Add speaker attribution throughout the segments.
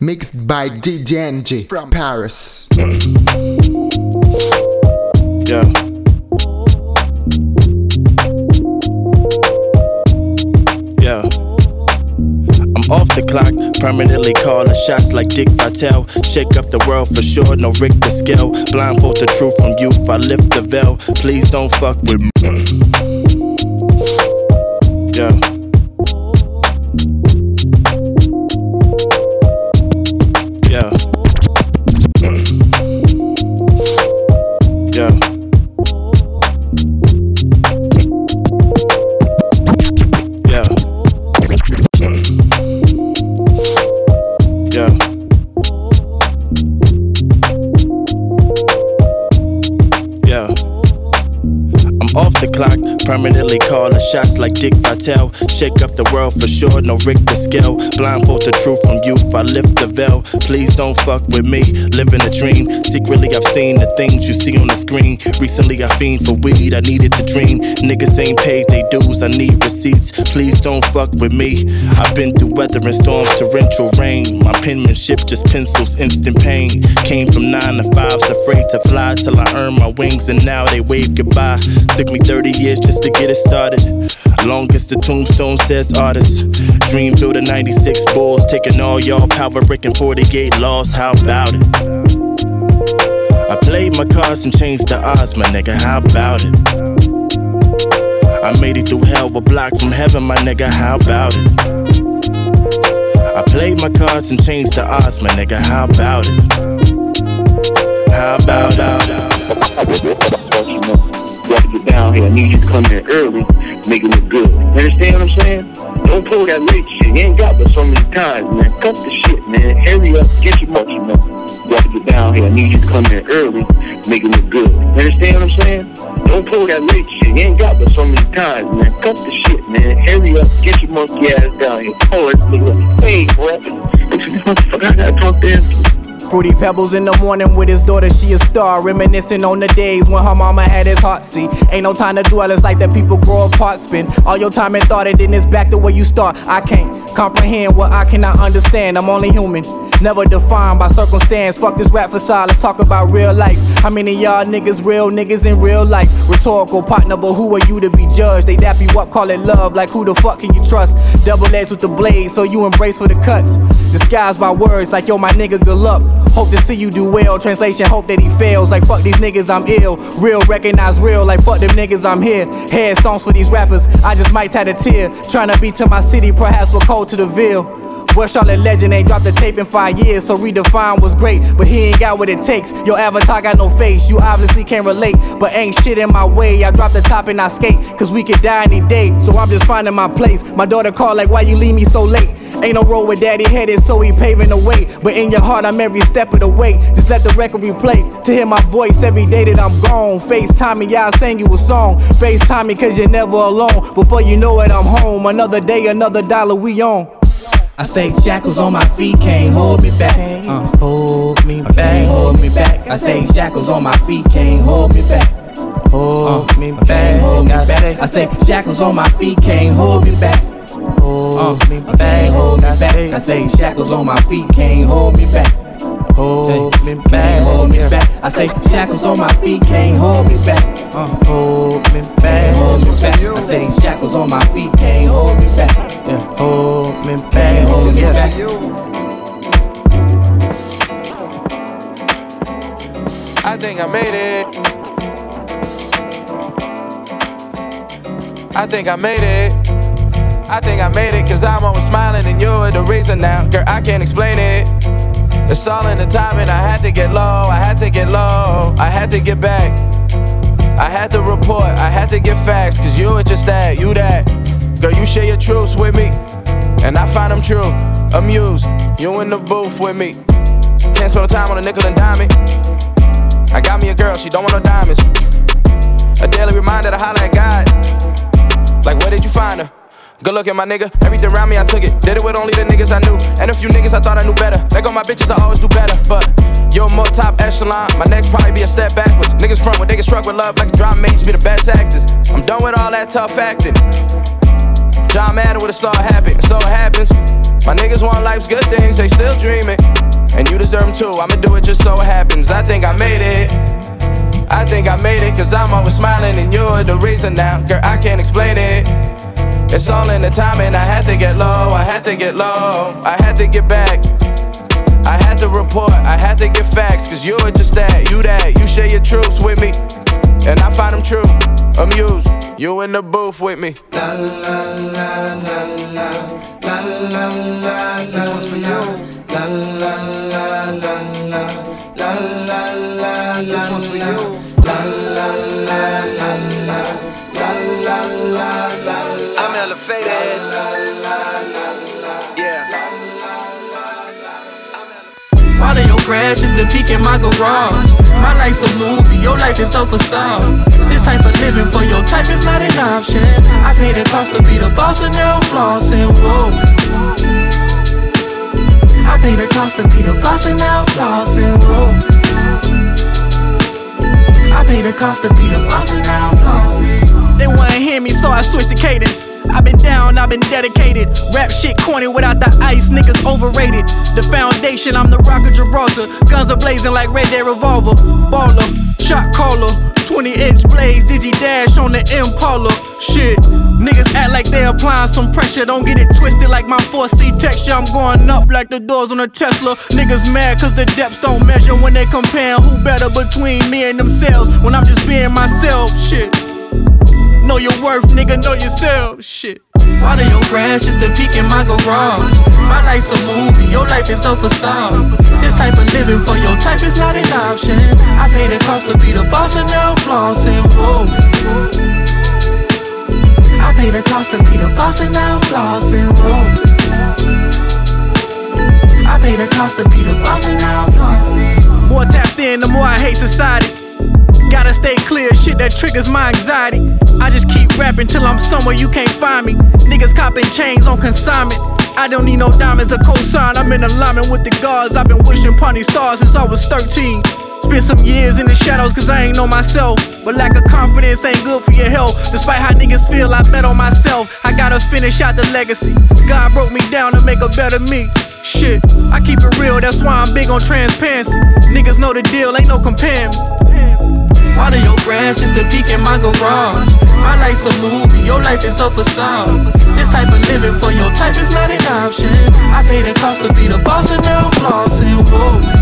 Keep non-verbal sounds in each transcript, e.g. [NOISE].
Speaker 1: Mixed by DJNG from Paris.
Speaker 2: Yeah. Yeah. I'm off the clock, permanently call calling shots like Dick Vitale. Shake up the world for sure, no Richter scale. Blindfold the truth from youth, I lift the veil. Please don't fuck with me. [CLEARS THROAT] Yeah. Vitale. Shake up the world for sure, no Richter scale. Blindfold the truth from youth, I lift the veil. Please don't fuck with me, living a dream. Secretly, I've seen the things you see on the screen. Recently, I fiend for weed, I needed to dream. Niggas ain't paid they dues, I need receipts. Please don't fuck with me. I've been through weather and storms, torrential rain. My penmanship just pencils instant pain. Came from nine to fives, afraid to fly till I earned my wings, and now they wave goodbye. Took me 30 years just to get it started. Longest the tombstone says artist. Dreamville the 96 Bulls, taking all y'all power, breaking 48 laws. How about it? I played my cards and changed the odds, my nigga. How about it? I made it through hell, a block from heaven, my nigga. How about it? I played my cards and changed the odds, my nigga. How about it? How about
Speaker 3: it? Down here. I need you to come here early, make it look good. You understand what I'm saying? Don't pull that late shit. You ain't got but so many times, man. Cut the shit, man. Hurry up, get your monkey, man. To get down here. I need you to come here early, make it look good. You understand what I'm saying? Don't pull that late shit. You ain't got but so many times, man. Cut the shit, man. Hurry up, get your monkey ass down here. Oh, it's Hey, boy. [LAUGHS] I gotta talk to him.
Speaker 4: Fruity pebbles in the morning with his daughter, she a star. Reminiscing on the days when her mama had his heart. See, ain't no time to dwell, it's like that people grow apart. Spend all your time and thought, and then it's back to where you start. I can't comprehend what I cannot understand. I'm only human. Never defined by circumstance. Fuck this rap facade, let's talk about real life. How many y'all niggas real niggas in real life? Rhetorical partner, but who are you to be judged? They dap you up, call it love. Like who the fuck can you trust? Double edged with the blade, so you embrace for the cuts. Disguised by words, like yo, my nigga, good luck. Hope to see you do well. Translation, hope that he fails. Like fuck these niggas, I'm ill. Real, recognize real. Like fuck them niggas, I'm here. Headstones for these rappers. I just might tad a tear. Trying to be to my city, perhaps we're cold to the Ville. Where Charlotte Legend ain't dropped a tape in five years, so redefine was great, but he ain't got what it takes. Your avatar got no face, you obviously can't relate, but ain't shit in my way. I drop the top and I skate, cause we could die any day, so I'm just finding my place. My daughter called like, why you leave me so late? Ain't no road where daddy headed, so he paving the way. But in your heart, I'm every step of the way. Just let the record replay to hear my voice every day that I'm gone. FaceTime me, y'all sang you a song. FaceTime me, cause you're never alone. Before you know it, I'm home. Another day, another dollar, we on. I say shackles on my feet can't hold me back. Uh, hold me back, hold me back. I say shackles on my feet can't hold me back. Hold uh, me back, hold me back. I say shackles on my feet can't hold me back. Hold uh, me back, hold me back. I say shackles on my feet can't hold me back. Hold me back, hold me back. I say shackles on my feet can't hold me back. Uh, hold me back, hold me back. I say shackles on my feet can't hold me back. Hold me back, hold me back.
Speaker 5: I think I made it. I think I made it. I think I made it cause I'm always smiling and you're the reason now. Girl, I can't explain it. It's all in the timing. I had to get low, I had to get low, I had to get back. I had to report, I had to get facts, cause you were just that, you that. Girl, you share your truths with me, and I find them true. Amused, you in the booth with me. Can't spend time on a nickel and dime it. I got me a girl, she don't want no diamonds. A daily reminder to holler at God. Like, where did you find her? Good looking, my nigga. Everything around me, I took it. Did it with only the niggas I knew. And a few niggas I thought I knew better. They go my bitches, I always do better. But you're more top echelon. My next probably be a step backwards. Niggas front when they get struck with love like a drama mates be the best actors. I'm done with all that tough acting.
Speaker 6: John Madden with a saw happen, so it happens. My niggas want life's good things, they still dreaming. And you deserve them too, I'ma do it just so it happens. I think I made it. I think I made it, cause I'm always smiling and you're the reason now. Girl, I can't explain it. It's all in the timing, I had to get low, I had to get low, I had to get back. I had to report, I had to get facts, cause you're just that, you that, you share your truths with me. And I find them true, amused, you in the booth with me. La la la la la, la la la la, this one's for you. La la la la la, la la la la, this one's for you. La la la la la, la la la la. I'm elevated.
Speaker 7: Water your grass just to peek in my garage. My life's a movie, your life is a facade. This type of living for your type is not an option. I paid the cost to be the boss and now I'm flossing. Whoa. I paid the cost to be the boss and now I'm flossing. Whoa. I paid the cost to be the boss and now I'm flossing.
Speaker 4: They wanna hear me, so I switched the cadence. I've been down, I've been dedicated. Rap shit corny without the ice, niggas overrated. The foundation, I'm the rock of Gibraltar. Guns are blazing like Red Dead Revolver. Baller, shot caller, 20 inch blades, Digi Dash on the Impala. Shit, niggas act like they applying some pressure. Don't get it twisted like my 4C texture. I'm going up like the doors on a Tesla. Niggas mad cause the depths don't measure when they comparing who better between me and themselves. When I'm just being myself, shit. Know your worth, nigga, know yourself. Shit.
Speaker 7: Water your grass just to peek in my garage. My life's a movie, your life is a facade. This type of living for your type is not an option. I pay the cost to be the boss and now I'm flossing. Whoa. I pay the cost to be the boss and now I'm flossing. Whoa. I pay the cost to be the boss and now I'm flossing.
Speaker 4: More tapped in, the more I hate society. Gotta stay clear, shit that triggers my anxiety. I just keep rapping till I'm somewhere you can't find me. Niggas copping chains on consignment. I don't need no diamonds or cosign. I'm in alignment with the gods. I've been wishing these stars since I was 13. Spent some years in the shadows cause I ain't know myself. But lack of confidence ain't good for your health. Despite how niggas feel, I bet on myself. I gotta finish out the legacy. God broke me down to make a better me. Shit, I keep it real, that's why I'm big on transparency. Niggas know the deal, ain't no comparing
Speaker 7: Water your grass just to peek in my garage. My life's a movie, your life is a facade. This type of living for your type is not an option. I pay the cost to be the boss and now I'm flossing. Whoa.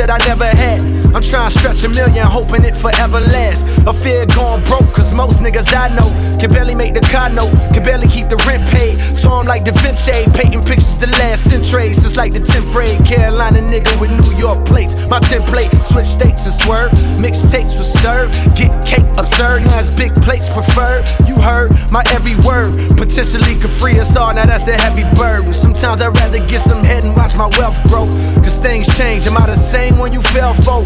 Speaker 6: That I never had. I'm trying to stretch a million, hoping it forever lasts. A fear going broke, cause most niggas I know can barely make the car note, can barely keep the rent paid. So I'm like Da Vinci, painting pictures the last century. Since like the 10th grade, Carolina nigga with New York plates. My template, switch states and swerve. Mixtapes with stir, get cake absurd. Now it's big plates preferred. You heard my every word, potentially could free us all. Now that's a heavy burden. Sometimes I'd rather get some head and watch my wealth grow. Cause things change. Am I the same when you fell for?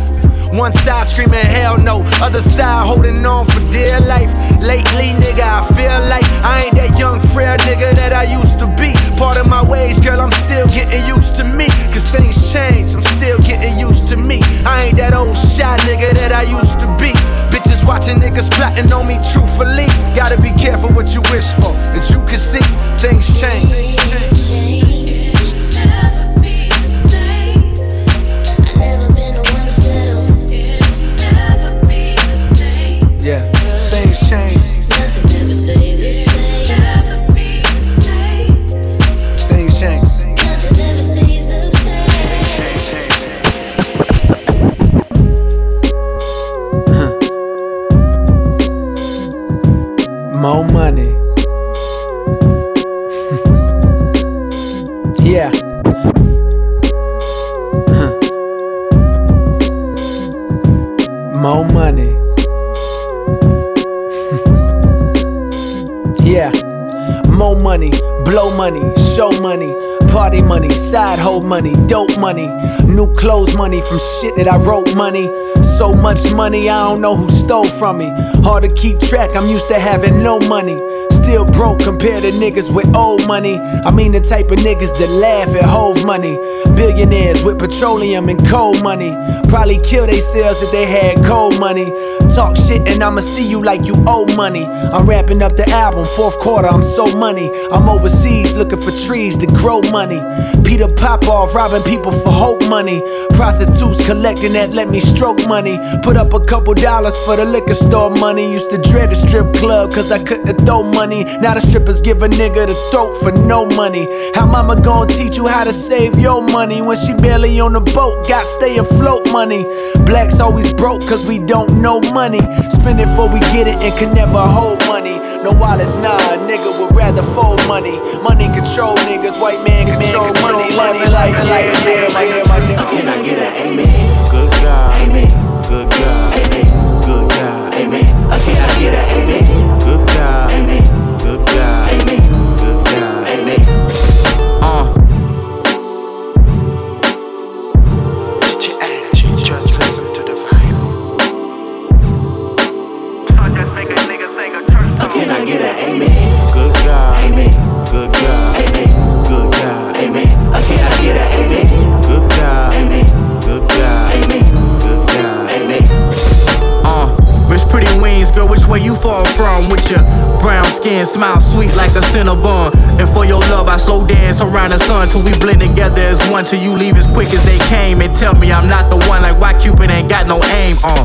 Speaker 6: One side screaming hell no, other side holding on for dear life. Lately, nigga, I feel like I ain't that young frail nigga that I used to be. Part of my ways, girl, I'm still getting used to me. Cause things change, I'm still getting used to me. I ain't that old shy nigga that I used to be. Bitches watching niggas plotting on me truthfully. Gotta be careful what you wish for. As you can see, things change. Money, dope money, new clothes money from shit that I wrote money. So much money, I don't know who stole from me. Hard to keep track, I'm used to having no money. Still broke compared to niggas with old money. I mean the type of niggas that laugh at Hove money. Billionaires with petroleum and coal money. Probably kill themselves if they had cold money. Talk shit and I'ma see you like you owe money. I'm wrapping up the album, fourth quarter, I'm so money. I'm overseas looking for trees to grow money. Peter Popoff robbing people for hope money. Prostitutes collecting that let me stroke money. Put up a couple dollars for the liquor store money. Used to dread the strip club cause I couldn't throw money. Now the strippers give a nigga the throat for no money. How mama gon' teach you how to save your money when she barely on the boat? Got stay afloat money. Blacks always broke cause we don't know money. Spend it before we get it and can never hold money. No wallets, nah, a nigga would rather fold money. Money control niggas, white man control money. Laughing like, yeah, yeah, my nigga, my nigga.
Speaker 8: Can I get an amen?
Speaker 6: Good God,
Speaker 8: Amen.
Speaker 6: good God,
Speaker 8: Amen.
Speaker 6: good God,
Speaker 8: Amen. Can I get an amen?
Speaker 4: Skin, smile sweet like a cinnabon. And for your love, I slow dance around the sun till we blend together as one. Till you leave as quick as they came and tell me I'm not the one. Like why Cupid ain't got no aim? Uh,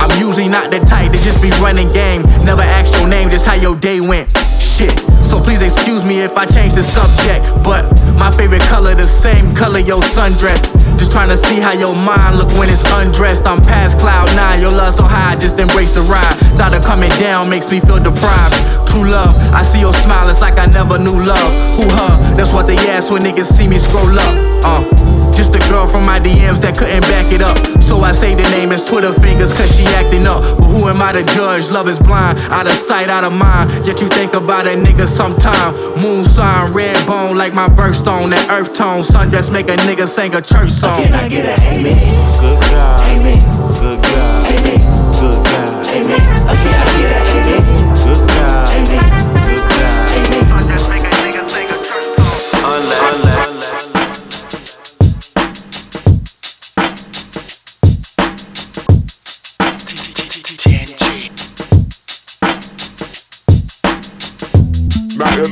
Speaker 4: I'm usually not the type to just be running game. Never ask your name, just how your day went. Shit. So please excuse me if I change the subject. But my favorite color, the same color your sundress. Just trying to see how your mind look when it's undressed. I'm past cloud nine, your love so high, just embrace the ride. Thought of coming down makes me feel deprived. True love, I see your smile, it's like I never knew love. Who her? That's what they ask when niggas see me scroll up. Uh, just a girl from my DMs that couldn't back it up. So I say the name as Twitter fingers cause she acting up. But who am I to judge? Love is blind, out of sight, out of mind. Yet you think about a nigga sometime. Moon sign, red bone like my birthstone. That earth tone, sundress make a nigga sing a church song.
Speaker 8: Can I get an amen?
Speaker 6: Good God,
Speaker 8: Amen.
Speaker 6: good God,
Speaker 8: Amen.
Speaker 6: good God,
Speaker 8: Amen. Can I get an amen?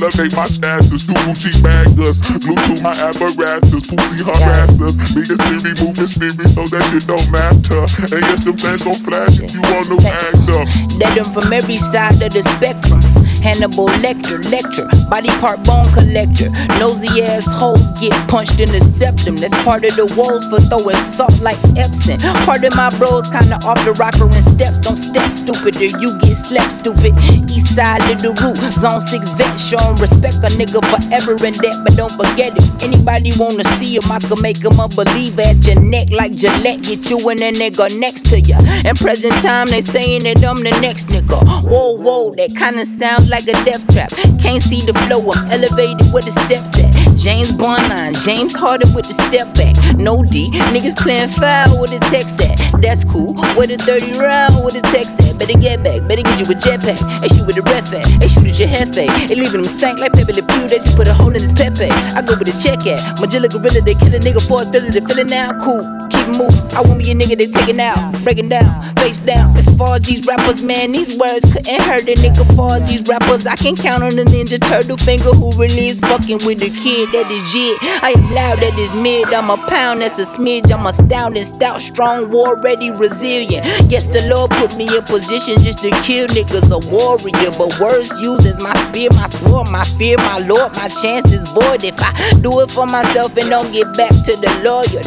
Speaker 9: Elevate my status, do Gucci baggers, Bluetooth my apparatus, pussy harassers. Me and Siri moving spirit so that shit don't matter. And yes, them things gon' flash if you want to act up.
Speaker 10: Dead them from every side of the spectrum. Hannibal Lecter, lecture, body part bone collector. Nosy ass hoes get punched in the septum. That's part of the woes for throwing salt like Epsom. Part of my bros kinda off the rocker and steps. Don't step stupid or you get slept stupid. East side little root, zone six vet, showing respect a nigga forever in debt. But don't forget it. Anybody wanna see him, I can make him a believer at your neck like Gillette. Get you and a nigga next to ya. In present time, they saying that I'm the next nigga. Whoa, whoa, that kinda sounds like a death trap. Can't see the flow, I'm elevated where the steps at. James Bond James Harden with the step back. No D, niggas playing foul with the text at. That's cool, where the 30 round with the text at. Better get back, better get you a jetpack. Hey, shoot with the ref at. Hey, shoot at your hefe. Hey, leaving them stank like Pepe Le Pew. They just put a hole in his Pepe. I go with a check at. Magilla Gorilla, they kill a nigga for a thriller. They feeling now cool. It moving. I want me a nigga they taking out, breaking down, face down. As far as these rappers, man, these words couldn't hurt a nigga. For these rappers, I can count on the Ninja Turtle finger who really is fucking with the kid that is jit. I am loud, that is mid. I'm a pound, that's a smidge. I'm astounding, stout, strong, war ready, resilient. Yes, the Lord put me in position just to kill niggas, a warrior. But words used as my spear, my sword, my fear, my Lord, my chance is void if I do it for myself and don't get back to the lawyer.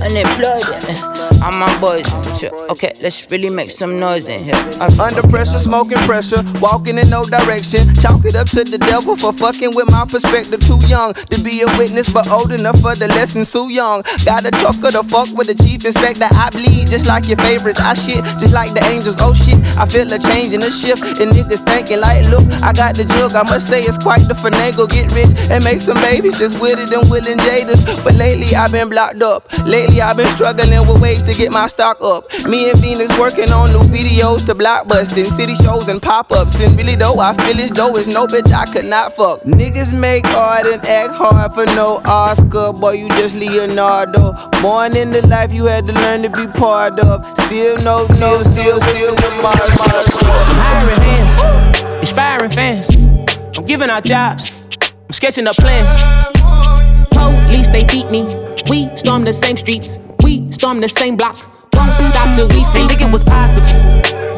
Speaker 10: And All my boys, okay, let's really make some noise in here.
Speaker 11: Under pressure, smoking pressure, walking in no direction. Chalk it up to the devil for fucking with my perspective. Too young to be a witness, but old enough for the lesson. Too young, gotta talk of the fuck with the chief inspector. I bleed just like your favorites. I shit just like the angels. Oh shit, I feel a change in the shift. And niggas thinking like, look, I got the jug. I must say it's quite the finagle. Get rich and make some babies just with it and willing jaders. But lately I've been blocked up. Lately I've been struggling with ways to get my stock up. Me and Venus working on new videos to blockbusting city shows and pop-ups. And really though, I feel as though it's no bitch I could not fuck. Niggas make art and act hard for no Oscar. Boy, you just Leonardo. Born in the life you had to learn to be part of. Still no, no, still, still.
Speaker 12: I'm hiring hands, inspiring fans. I'm giving out jobs. I'm sketching up plans. Police, they beat me. We storm the same streets. We storm the same block. Won't stop till we free. Think it was possible.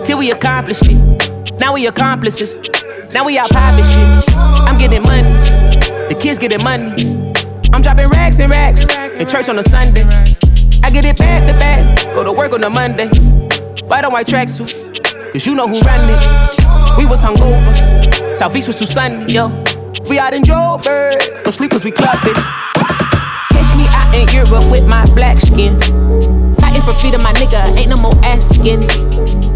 Speaker 12: Till we accomplished it. Now we accomplices. Now we out popping shit. I'm getting money. The kids getting money. I'm dropping racks and racks. In church on a Sunday. I get it back to back. Go to work on a Monday. White on white tracksuit. Cause you know who run it. We was hungover. South Beach was too sunny. Yo. We out in Joburg. No sleepers, we clubbing. Catch me out in Europe with my black skin. Fighting for freedom, my nigga. Ain't no more asking.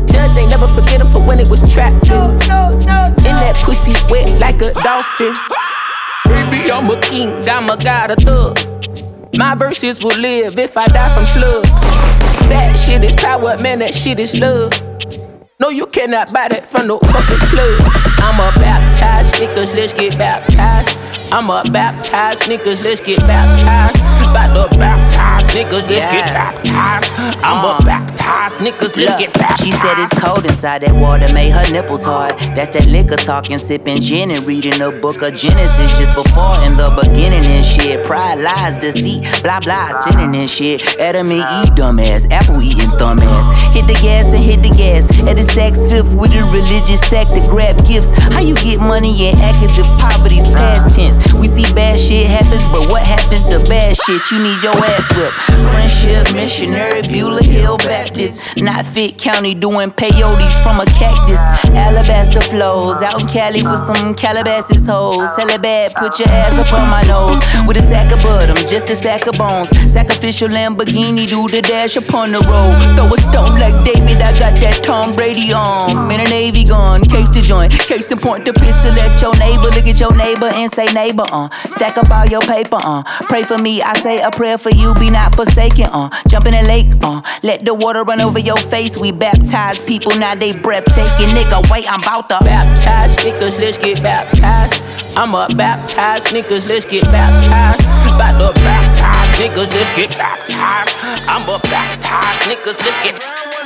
Speaker 12: Judge ain't never forget him for when it was trapped in. In that pussy wet like a dolphin. Baby, I'm a king, I'm a god, a thug. My verses will live if I die from slugs. That shit is power, man, that shit is love. No, you cannot buy that from no fucking club. I'm a baptized niggas, let's get baptized. I'm a baptized niggas, let's get baptized. About to baptized niggas, let's get
Speaker 10: Yeah.
Speaker 12: baptized. I'm a uh-huh. baptized niggas, let's
Speaker 10: Look,
Speaker 12: get baptized.
Speaker 10: She said it's cold inside that water, made her nipples hard. That's that liquor talking, sipping gin and reading the book of Genesis just before in the beginning and shit. Pride, lies, deceit, blah blah, sinning and shit. Adam and uh-huh. Eve, dumbass, apple eating thumb ass. Hit the gas and hit the gas. At the sex fifth with a religious sect to grab gifts. How you get money and act as if poverty's past uh-huh. tense? We see bad shit happens, but what happens to bad shit? You need your ass whipped. Friendship, missionary, Beulah Hill Baptist. Not fit county doing peyotes from a cactus. Alabaster flows out in Cali with some Calabasas hoes. Hella bad, put your ass up on my nose. With a sack of bud, just a sack of bones. Sacrificial Lamborghini, do the dash upon the road. Throw a stone like David, I got that Tom Brady on. In a Navy gun, case to joint. Case and point the pistol at your neighbor. Look at your neighbor and say, neighbor, uh. Stack up all your paper, uh. Pray for me, I say a prayer for you, be not forsaken, uh. Jump in the lake, uh. Let the water run over your face. We baptize people, now they breathtaking. Nigga, wait, I'm about to
Speaker 12: baptize niggas, let's get baptized. I'm a baptized niggas, let's get baptized. About to baptized niggas, let's get baptized. I'm a baptized niggas, let's get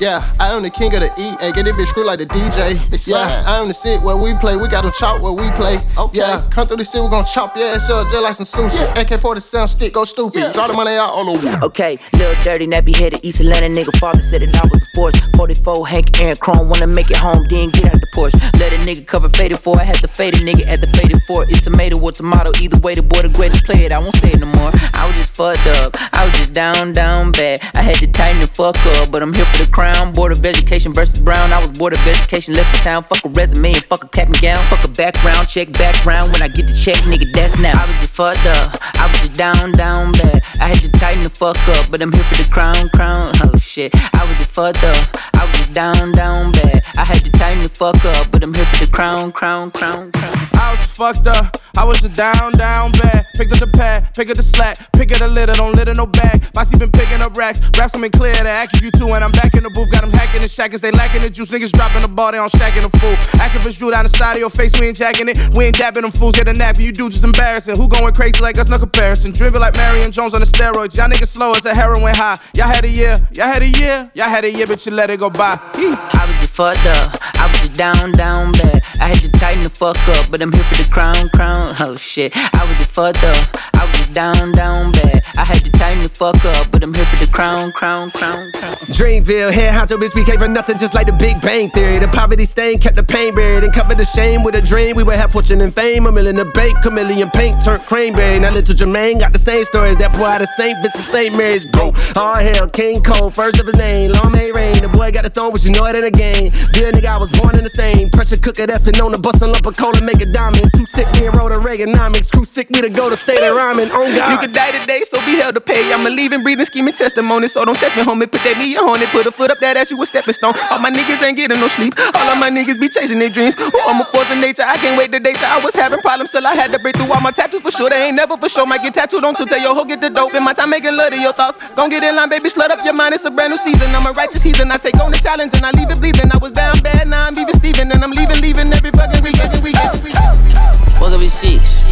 Speaker 13: Yeah, I am the king of the E. and get this bitch screwed like the DJ. Yeah, I am the sit where we play. We got to chop where we play. Yeah, come through the city, we gon' chop your ass up just like some sushi. Yeah. AK 47 stick, go stupid. Yeah. Draw the money out all over.
Speaker 10: Okay, little dirty, nappy headed East Atlanta nigga. Father said it I was a force. 44 Hank Aaron Chrome, wanna make it home, then get out the porch. Let a nigga cover faded for. I had the faded nigga at the faded for. It's tomato or tomato. Either way, the boy the greatest play it. I won't say it no more. I was just fucked up. I was just down, down bad. I had to tighten the fuck up, but I'm here for the crown. Board of Education versus Brown. I was board of education, left the town. Fuck a resume and fuck a cap and gown. Fuck a background check, background. When I get the check, nigga, that's now. I was just fucked up. I was just down, down bad. I had to tighten the fuck up, but I'm here for the crown, crown. [LAUGHS] Oh shit. I was just fucked up. I was just down, down bad. I had to tighten the fuck up, but I'm here for the crown, crown, crown, crown.
Speaker 5: I was fucked up. I was just down, down bad. Picked up the pad, pick up the slack, pick up the litter, don't litter no bag. Bossy been picking up racks, raps them in clear to act if you two, and I'm back in the booth. Got them hacking the shackers, they lacking the juice. Niggas dropping the ball, they on shacking the fool. Activists drew down the side of your face, we ain't jacking it. We ain't dapping them fools, get a nap, you do just embarrassing. Who going crazy like us, no comparison. Driven like Marion Jones on the steroids. Y'all niggas slow as a heroin high. Y'all had a year, y'all had a year, y'all had a year, but you let it go by.
Speaker 10: I was just fucked up. I was just down, down bad. I had to tighten the fuck up, but I'm here for the crown, crown. Oh shit. I was just fucked up. I was just down, down bad. I had to tighten the fuck up, but I'm here for the crown, crown, crown, crown.
Speaker 14: Dreamville, head honcho bitch, we came from nothing just like the Big Bang Theory. The poverty stain kept the pain buried and covered the shame with a dream. We would have fortune and fame, a million in the bank, chameleon paint turned cranberry. Now little Jermaine got the same stories. That boy out of St. Vincent, St. Mary's, go. All hell, King Cole, first of his name, long may rain. The boy got the throne, but you know it in a game. Dear nigga, I was born in the same. Pressure cooker that's been on the bus and lump of cola, make a diamond. Too sick, me and wrote a Reaganomics. Crew sick, me to go to state of rhyming. On God.
Speaker 15: You could die today, so be held to pay. I'm a leaving, breathing, scheming testimony. So don't test me, homie. Put that knee on it, put a foot up that ass, you a stepping stone. All my niggas ain't getting no sleep. All of my niggas be chasing their dreams. Ooh, I'm a force of nature. I can't wait the day I was having problems till I had to break through all my tattoos for sure. They ain't never for sure. Might get tattooed on to tell your hoe get the dope. In my time making love to your thoughts. Gon' get in line, baby. Slut up your mind. It's a brand new season. I'm a righteous heathen. I take on the challenge and I leave it bleeding. I was down bad, now I'm even Steven. And I'm leaving, leaving every fucking weekend. weekend, weekend.
Speaker 16: Woke up at 6,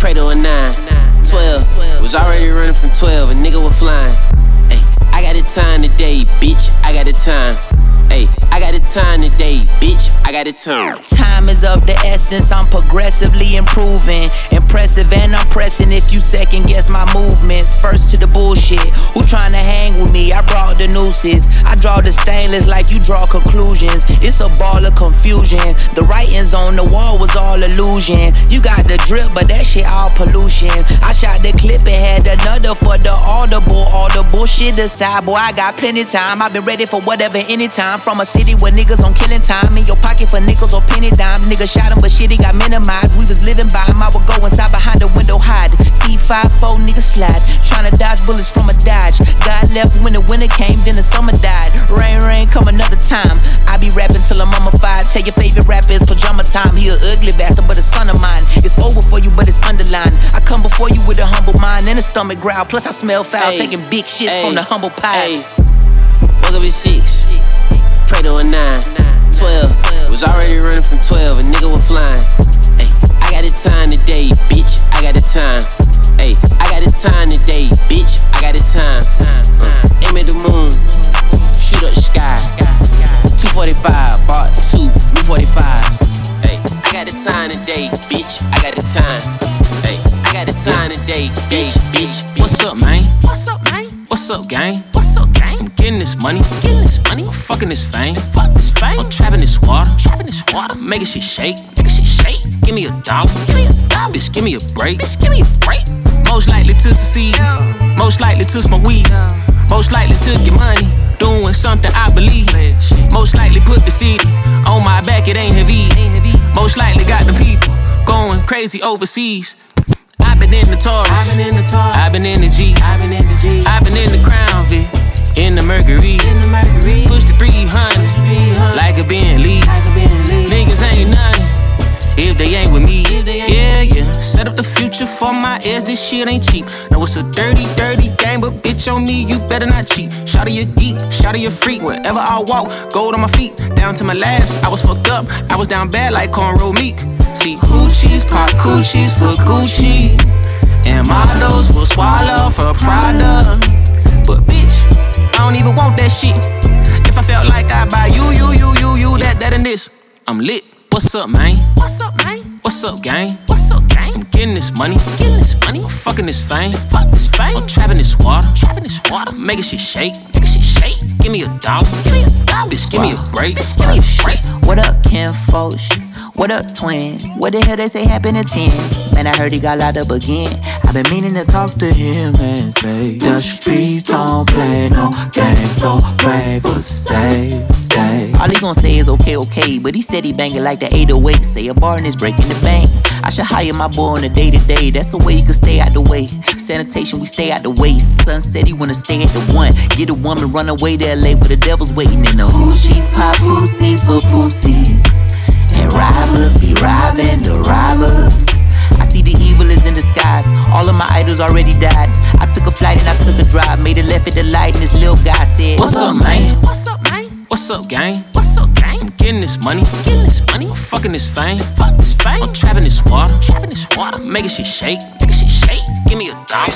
Speaker 16: pray to a 9, 12. Was already running from 12, a nigga was flying. Hey, I got the time today, bitch, I got the time. Hey, I got the time today, bitch. I got the time.
Speaker 10: Time is of the essence. I'm progressively improving. Impressive and I'm pressing if you second guess my movements. First to the bullshit. Who tryna hang with me? I brought the nooses. I draw the stainless like you draw conclusions. It's a ball of confusion. The writings on the wall was all illusion. You got the drip, but that shit all pollution. I shot the clip and had another for the audible. All the bullshit aside, boy, I got plenty time. I've been ready for whatever anytime. From a city where niggas on killing time. In your pocket for nickels or penny dimes. Niggas shot him, but shit, he got minimized. We was living by him. I would go inside behind the window, hide. E54 niggas slide. Tryna dodge bullets from a dodge. God left when the winter came, then the summer died. Rain, rain, come another time. I be rapping till I'm mummified. Tell your favorite rapper it's pajama time. He a ugly bastard, but a son of mine. It's over for you, but it's underlined. I come before you with a humble mind and a stomach growl. Plus, I smell foul,
Speaker 16: Ay,
Speaker 10: taking big shits
Speaker 16: ay,
Speaker 10: from the humble pies.
Speaker 16: ay. Woke up at 6, pray to a 9, 12. Was already running from 12, a nigga was flying. Hey, I got the time today, bitch. I got the time. Hey, I got the time today, bitch. I got the time. Uh, aim at the moon, shoot up the sky. 245, bought two new 45s. Hey, I got the time today, bitch. I got the time. Hey, I got the time today, bitch, bitch.
Speaker 12: What's up, man? What's up, man? What's up, gang? What's up, gang? I'm getting this money, getting this money. I'm fucking this fame, fuck this fame. I'm trapping this water, trapping this water. Making shit shake, making shit shake. Give me a dollar, give me a dollar. Bitch, give me a break, bitch, give me a break. Most likely to succeed, most likely to smoke weed, most likely to get money. Doing something I believe. Most likely put the city on my back, it ain't heavy. Most likely got the people going crazy overseas. I've been in the Taurus. I've been in the Taurus. I've been in the G. I've been in the G. I've been in the Crown Vic. In the Mercury. In the Mercury. Push the 300. Like a Bentley. Niggas ain't nothing. If they ain't with me, yeah, yeah. Set up the future for my ass, this shit ain't cheap. Know it's a dirty, dirty game, but bitch on me, you better not cheat. Shout of your geek, shout of your freak. Wherever I walk, gold on my feet. Down to my last, I was fucked up. I was down bad like cornrow meek. See, hoochies pop coochies for Gucci. And models will swallow for Prada. But I don't even want that shit. If I felt like I buy you, you, you, you, you, that, that, and this, I'm lit. What's up, man? What's up, man? What's up, gang? What's up, gang? I'm getting this money, getting this money. I'm fucking this fame, fuck this fame. I'm trapping this water, trapping this water. Making shit shake, making shit shake. Give me a dollar, give me a dollar. Bitch, give me a break, bitch, give me a break.
Speaker 10: What up, Ken Foch? What up, twin? What the hell they say happened at 10? Man, I heard he got locked up again. I've been meaning to talk to him and say, The streets don't play no games, so pray for safety. All he gon' say is okay, okay, but he said he banging like the 808. Say a bar and breaking the bank. I should hire my boy on a day to day. That's the way you can stay out the way. Sanitation, we stay out the way. Son said he wanna stay at the one. Get a woman, run away to LA where the devil's waiting in the hoochies. Pop pussy for pussy. And robbers be robbing the robbers. I see the evil is in disguise. All of my idols already died. I took a flight and I took a drive. Made a left at the light and this little guy said,
Speaker 12: What's up, man? What's up, man? What's up, gang? What's up, gang? I'm getting this money, getting this money. I'm fucking this fame, fuck this fame. I'm trapping this water, trapping this water. Making shit shake, making shit shake. Give me a dollar,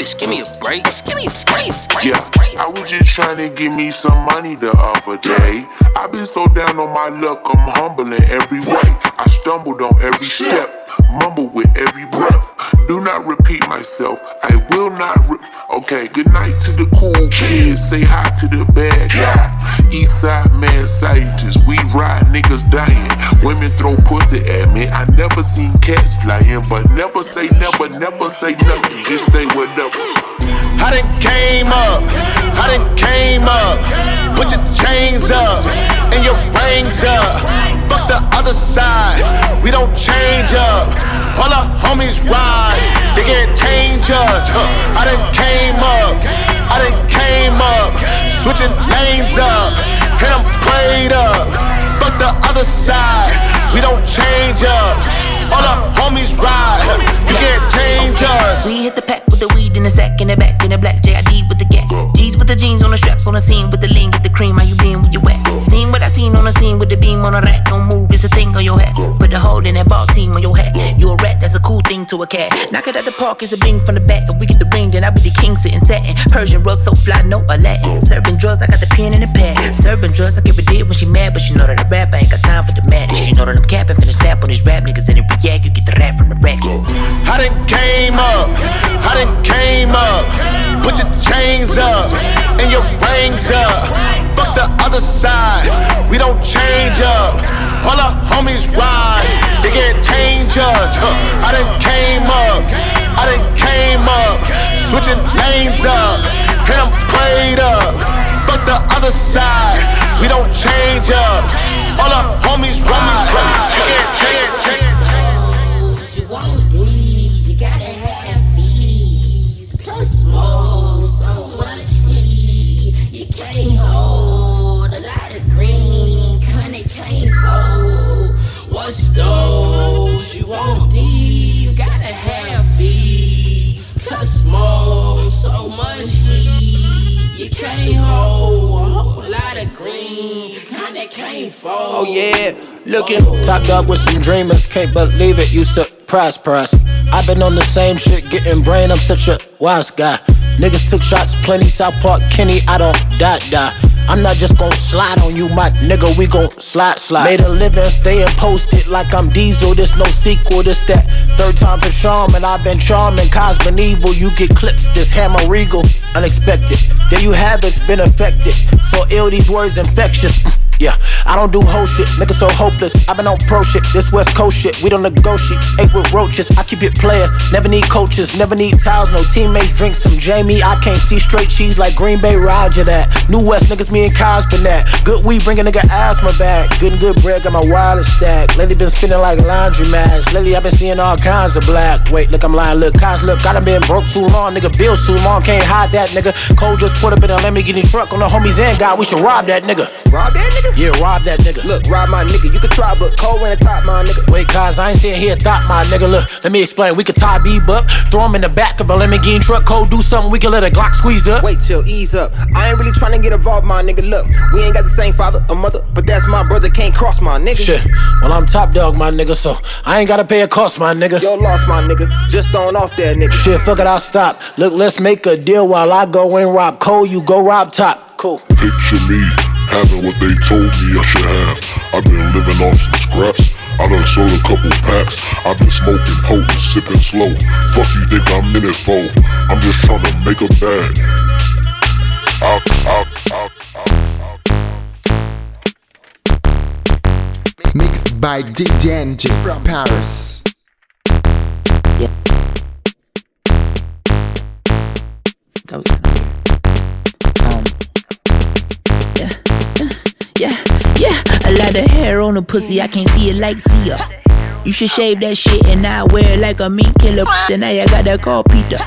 Speaker 12: bitch, give me a break, give me a break.
Speaker 17: Yeah, I was just trying to give me some money the other day. I've been so down on my luck, I'm humble in every way. I stumbled on every step, mumble with every breath. Do not repeat myself. I will not. Re- okay, good night to the cool kids. Say hi to the bad guy. Eastside mad scientists. We ride niggas dying. Women throw pussy at me. I never seen cats flying, but never say never, never say nothing. Just say whatever.
Speaker 18: I done came up, I done came up. Put your chains up and your rings up. Fuck the other side, we don't change up. All our homies ride, they get change up. I done came up, I done came up. Switching lanes up, and I'm played up. Fuck the other side, we don't change up. All our homies ride, you can't change us.
Speaker 10: We hit the pack with the weed in the sack, in the back, in the black JID with the gat. G's with the jeans on the straps, on the scene with the lean, get the cream. How you Seen on the scene with the beam on the rack. Don't move, it's a thing on your hat. Put the hole in that ball team on your hat. You a rat, that's a cool thing to a cat. Knock it at the park, it's a bing from the back. If we get the ring, then I be the king sitting satin. Persian rug so fly, no Aladdin. Serving drugs, I got the pen in the pad. Serving drugs, I give a when she mad, but she know that I rap, I ain't got time for the madness. She know that I'm capping, finna snap on these rap niggas and it react. You get the rap from the rack.
Speaker 18: I done came up, I done came up. Put your chains up and your rings up. Fuck the other side, we don't change up. All our homies ride, they get change up. I done came up, I done came up. Switching lanes up, and I'm played up. Fuck the other side, we don't change up. All our homies ride, they change, change.
Speaker 19: Oh yeah, looking top dog with some dreamers. Can't believe it, you surprise, price. I've been on the same shit, getting brain. I'm such a wise guy. Niggas took shots, plenty. South Park, Kenny, I don't die, die. I'm not just gon' slide on you, my nigga. We gon' slide, slide. Made a living, staying posted like I'm Diesel. This no sequel, this that third time for charm, and I've been charming. Cosmin evil, you get clips. This hammer regal, unexpected. There you have it's been affected. So ill, these words infectious. Yeah, I don't do whole shit, nigga so hopeless. i been on pro shit, this West Coast shit. We don't negotiate, ate with roaches. I keep it player, never need coaches, never need towels, no teammates. Drink some Jamie, I can't see straight cheese like Green Bay Roger that. New West niggas, me and Cozz been that. Good weed, bring a nigga asthma back. Good and good bread, got my wireless stack. Lately been spinning like laundry mats. Lately i been seeing all kinds of black. Wait, look, I'm lying, look, Cozz, look, done been broke too long, nigga. Bills too long, can't hide that nigga. Cole just put up in a Lamborghini truck on the homies and God, we should rob that nigga.
Speaker 11: Rob that nigga?
Speaker 19: Yeah, rob that nigga.
Speaker 11: Look, rob my nigga. You can try, but Cole ain't a top, my nigga.
Speaker 19: Wait, cuz I ain't sitting here a thought, my nigga. Look, let me explain. We could tie B up, throw him in the back of a Lamborghini truck, Cole do something, we can let a Glock squeeze up.
Speaker 11: Wait, till ease up. I ain't really trying to get involved, my nigga. Look, we ain't got the same father or mother, but that's my brother. Can't cross my nigga.
Speaker 19: Shit, well, I'm top dog, my nigga, so I ain't gotta pay a cost, my nigga.
Speaker 11: Yo, lost my nigga. Just throwing off that nigga.
Speaker 19: Shit, fuck it, I'll stop. Look, let's make a deal while I go and rob Cole, you go rob top. Cool.
Speaker 17: Picture me having what they told me I should have. I've been living off some scraps. I done sold a couple packs. I've been smoking potent, sipping slow. Fuck you think I'm in it for? I'm just trying to make a bag. Out, out, out,
Speaker 1: Mixed by DJ NG from Paris.
Speaker 10: Goes um, yeah, yeah. A lot of hair on the pussy, I can't see it like Sia. You should shave that shit and I wear it like a meat killer. Then now you gotta call Peter.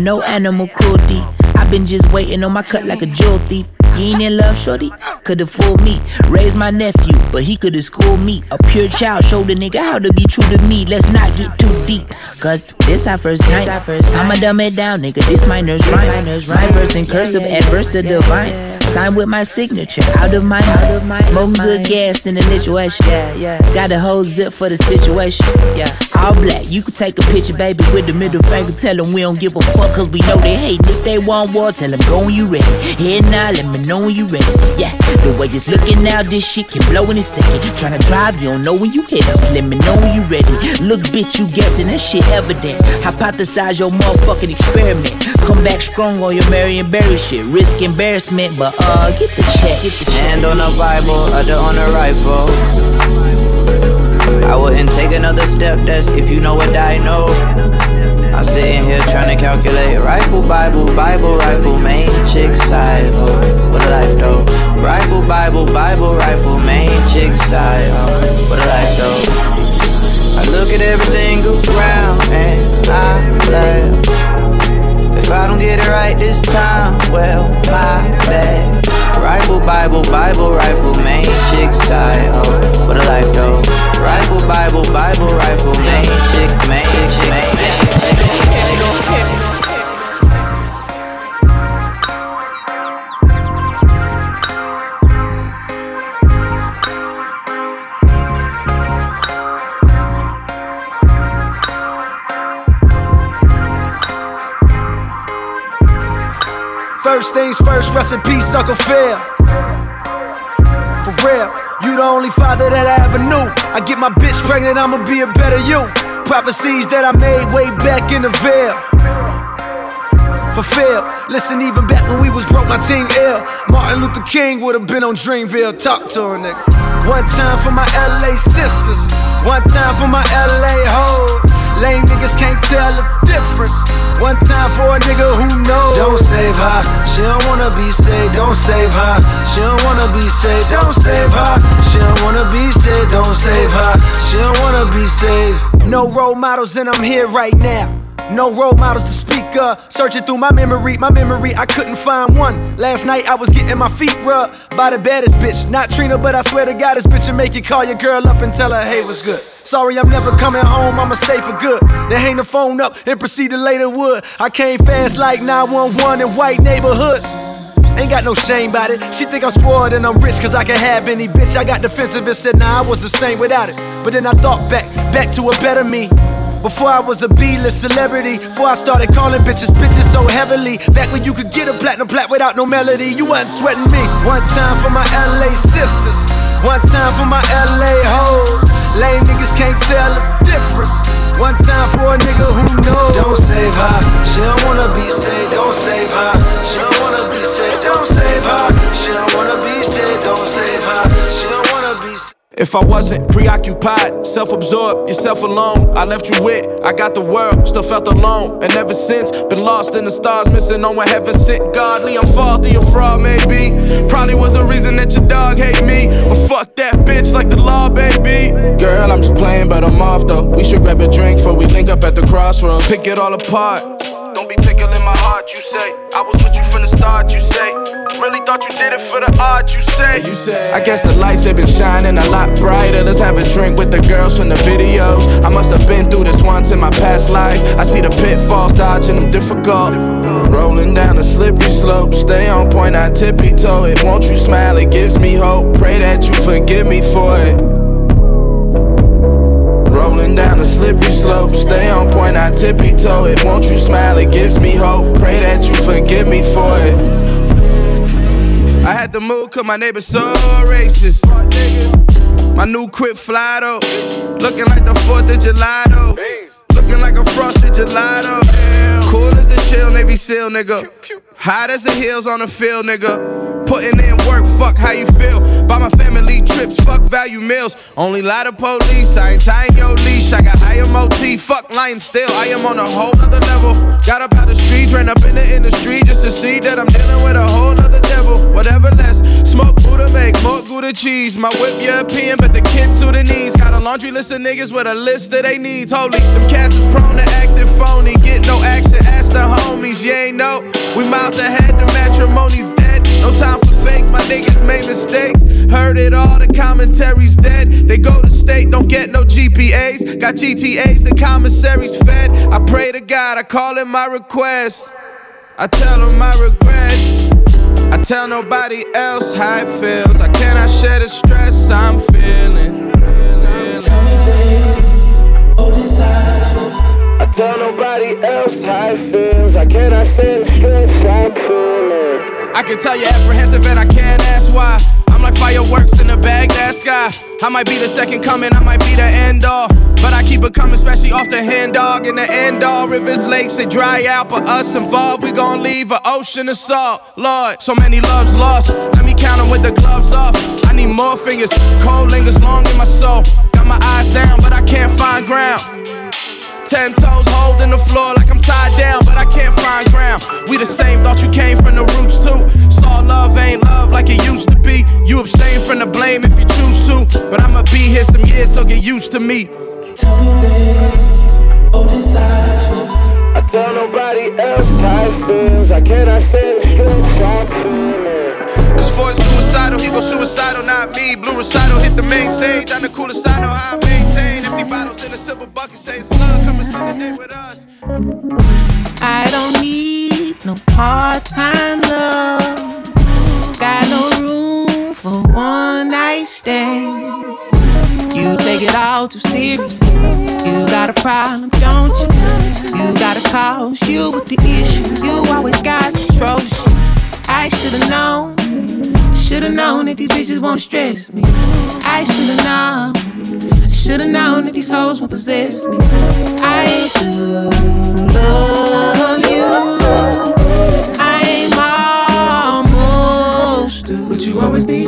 Speaker 10: No animal cruelty. I've been just waiting on my cut like a jewel thief. You ain't in love, shorty? Could've fooled me. Raised my nephew, but he could've schooled me. A pure child showed a nigga how to be true to me. Let's not get too deep. Cause this our first time. I'ma dumb it down, nigga. This my nurse rhyme. My verse in cursive, adverse to divine. Sign with my signature. Out of my, out of my. Smoking good gas in the situation. Yeah, yeah. Got a whole zip for the situation. Yeah. All black. You can take a picture, baby, with the middle finger. Tell them we don't give a fuck, cause we know they hating. If they want war, tell them go when you ready. Here now, let me know when you ready. Yeah. The way it's looking now, this shit can blow in a second. Tryna drive, you don't know when you hit us. Let me know when you ready. Look, bitch, you guessing that shit evident. Hypothesize your motherfucking experiment. Come back strong on your Marion Barry shit. Risk embarrassment, but uh, get the check.
Speaker 20: Hand on a Bible, other on a rifle. I wouldn't take another step, that's if you know what I know. I'm sitting here trying to calculate rifle, Bible, Bible, rifle, main
Speaker 6: pregnant, I'ma be a better you. Prophecies that I made way back in the veil. Fulfill. Listen, even back when we was broke, my team ill. Martin Luther King would have been on Dreamville. Talk to her, nigga. One time for my LA sisters, one time for my LA hoes. Lame niggas can't tell the difference. One time for a nigga who knows. Don't save her. She don't wanna be saved. Don't save her. She don't wanna be saved. Don't save her. She don't wanna be saved. Don't save her. She don't wanna be saved. No role models, and I'm here right now. No role models to speak of. Searching through my memory, my memory, I couldn't find one. Last night I was getting my feet rubbed by the baddest bitch. Not Trina, but I swear to God, this bitch will make you call your girl up and tell her, hey, what's good. Sorry, I'm never coming home, I'ma stay for good. Then hang the phone up and proceed to later wood. I came fast like 911 in white neighborhoods. Ain't got no shame about it. She think I'm spoiled and I'm rich cause I can have any bitch. I got defensive and said, nah, I was the same without it. But then I thought back, back to a better me. Before I was a B-list celebrity, before I started calling bitches bitches so heavily. Back when you could get a platinum plat without no melody, you wasn't sweating me. One time for my LA sisters, one time for my LA hoes. Lame niggas can't tell the difference. One time for a nigga who knows. Don't save her, she don't wanna be saved. Don't save her, she don't wanna be saved. Don't save her, she don't wanna be saved. Don't save her, she
Speaker 5: If I wasn't preoccupied, self absorbed, yourself alone, I left you with, I got the world, still felt alone. And ever since, been lost in the stars, missing on what heaven sent. Godly, I'm faulty, a fraud, maybe. Probably was a reason that your dog hate me. But fuck that bitch like the law, baby. Girl, I'm just playing, but I'm off though. We should grab a drink before we link up at the crossroads. Pick it all apart. Don't be tickling my heart, you say. I was with you from the start, you say. Really thought you did it for the art, you say. You say. I guess the lights have been shining a lot brighter. Let's have a drink with the girls from the videos. I must have been through this once in my past life. I see the pitfalls, dodging them difficult. Rolling down a slippery slope, stay on point, I tippy toe it. Won't you smile? It gives me hope. Pray that you forgive me for it. A slippery slope, stay on point, I tippy toe it. Won't you smile? It gives me hope. Pray that you forgive me for it. I had to move cause my neighbor's so racist. My new crib fly though, looking like the 4th of July though. Looking like a frosted gelato. Cool as a chill Navy SEAL nigga. Hot as the hills on the field nigga. Putting in work, fuck how you feel. Buy my family trips, fuck value meals. Only lie to police, I ain't tying your leash. I got higher motif, fuck lying still. I am on a whole nother level. Got up out the streets, ran up in the industry just to see that I'm dealing with a whole nother devil. Whatever less, smoke Buddha, make more Gouda cheese. My whip European, but the kids Sudanese. Got a laundry list of niggas with a list of they needs. Holy, them cats is prone to acting phony. Get no action, ask the homies. You ain't know, we miles ahead, the matrimony's. No time for fakes, my niggas made mistakes. Heard it all, the commentary's dead. They go to state, don't get no GPAs. Got GTAs, the commissary's fed. I pray to God, I call him my request. I tell them my regrets. I tell nobody else how it feels. I cannot share the stress I'm feeling. Tell me things, oh desire. I tell nobody else how it feels. I cannot share the stress I'm feeling. I can tell you apprehensive and I can't ask why. I'm like fireworks in the Baghdad sky. I might be the second coming, I might be the end all. But I keep it coming, especially off the hand dog. In the end all, rivers, lakes, they dry out. But us involved, we gon' leave an ocean of salt. Lord, so many loves lost. Let me count them with the gloves off. I need more fingers, cold lingers long in my soul. Got my eyes down, but I can't find ground. Ten toes holding the floor like I'm tied down, but I can't find ground. We the same, thought you came from the roots too. Saw love ain't love like it used to be. You abstain from the blame if you choose to, but I'ma be here some years, so get used to me. Tell me things, oh desire. I tell nobody else how it feels. I cannot say the stress I'm feeling. For suicidal, he go suicidal, not me. Blue recital hit the main stage. I'm the coolest, I know how I maintain. Empty bottles in a silver bucket, say slug, come and spend the day with us.
Speaker 21: I don't need no part-time love. Got no room for one night stand. You take it all too serious. You got a problem, don't you? You got a cause, you with the issue. You always got atrocious. I should've known. Should've known that these bitches won't stress me. I should've known. Should've known that these hoes won't possess me. I do love you. I am almost through, but you always be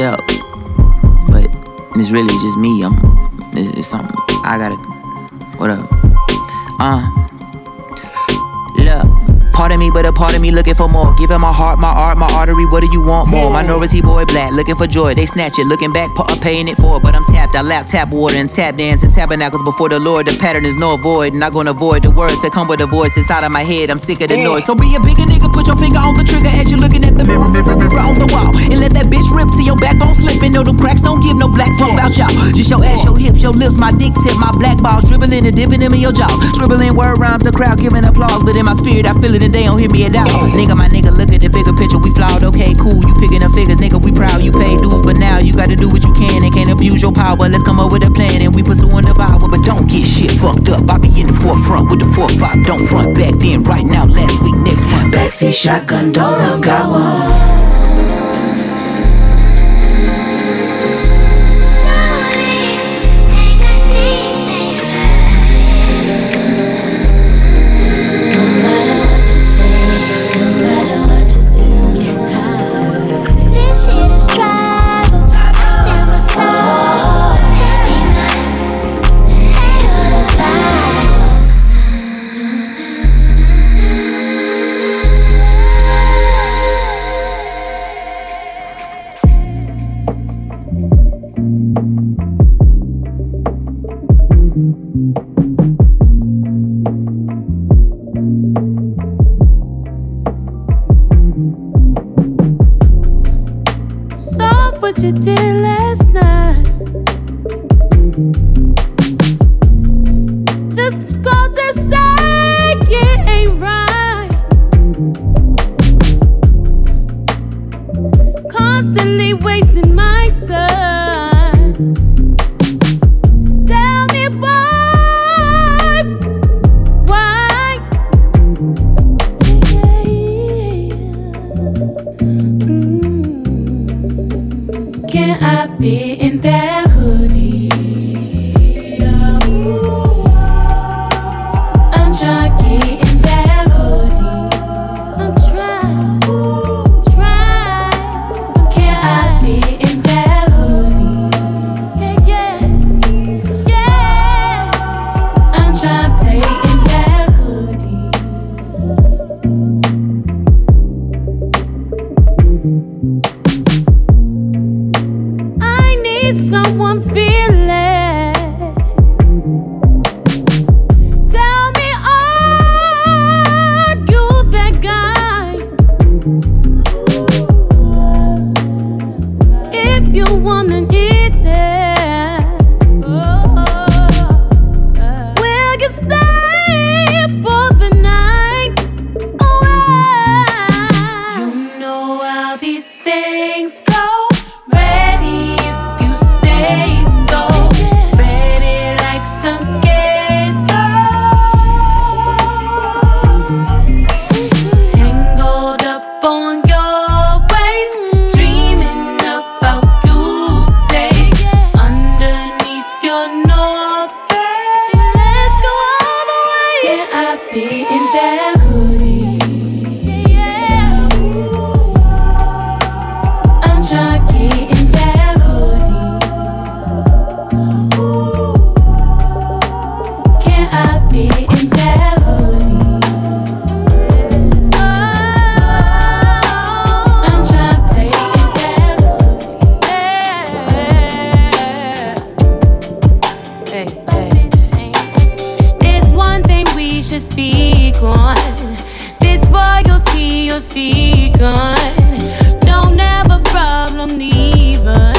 Speaker 10: overstep, but it's really just me. I'm Part of me, but a part of me looking for more. Giving my heart, my art, my artery. What do you want more? Minority boy black, looking for joy. They snatch it, looking back, pa- paying it for. But I'm tapped. I lap tap water and tap dance and tabernacles before the Lord. The pattern is no avoid. Not gonna avoid the words that come with a voice inside of my head. I'm sick of the noise. So be a bigger nigga, put your finger on the trigger as you're looking at the mirror, mirror, mirror on the wall. And let that bitch rip till your backbone slipping. No, them cracks don't give no black fuck about y'all. Just your ass, your hips, your lips, my dick tip, my black balls dribbling and dipping them in your jaws. Scribbling word rhymes, the crowd giving applause. But in my spirit, I feel it and they don't hear me at all. Nigga, my nigga, look at the bigger picture. We flawed, okay, cool. You picking up figures, nigga, we proud. You pay dues, but now you gotta do what you can and can't abuse your power. Let's come up with a plan and we pursuing the power. But don't get shit fucked up. I be in the forefront with the 4-5. Don't front back then, right now, last week, next month.
Speaker 21: Backseat shotgun, don't got one.
Speaker 22: precious speak on This
Speaker 23: royalty you're seeking. No, never problem, leaving.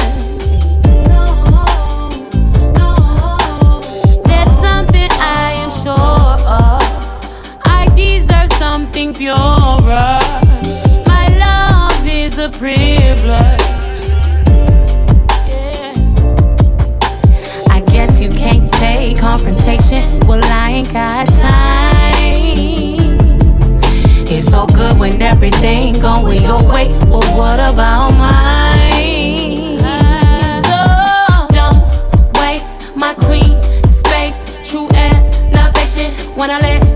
Speaker 23: something purer. My love is a privilege. Yeah. I guess you can't take confrontation. Well, I ain't got everything going your way. Well, what about mine? So don't waste my queen space, true elevation when I let.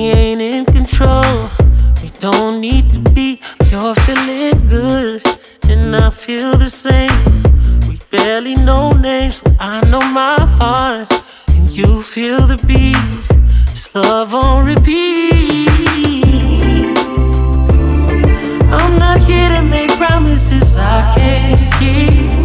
Speaker 24: we ain't in control. We don't need to be. You're feeling good, and I feel the same. We barely know names, I know my heart, and you feel the beat. It's love on repeat. I'm not here to make promises I can't keep.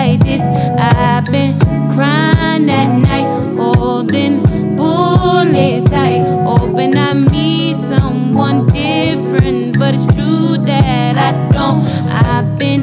Speaker 23: like this. I've been crying at night, holding bullet tight, hoping I meet someone different. But it's true that I don't. I've been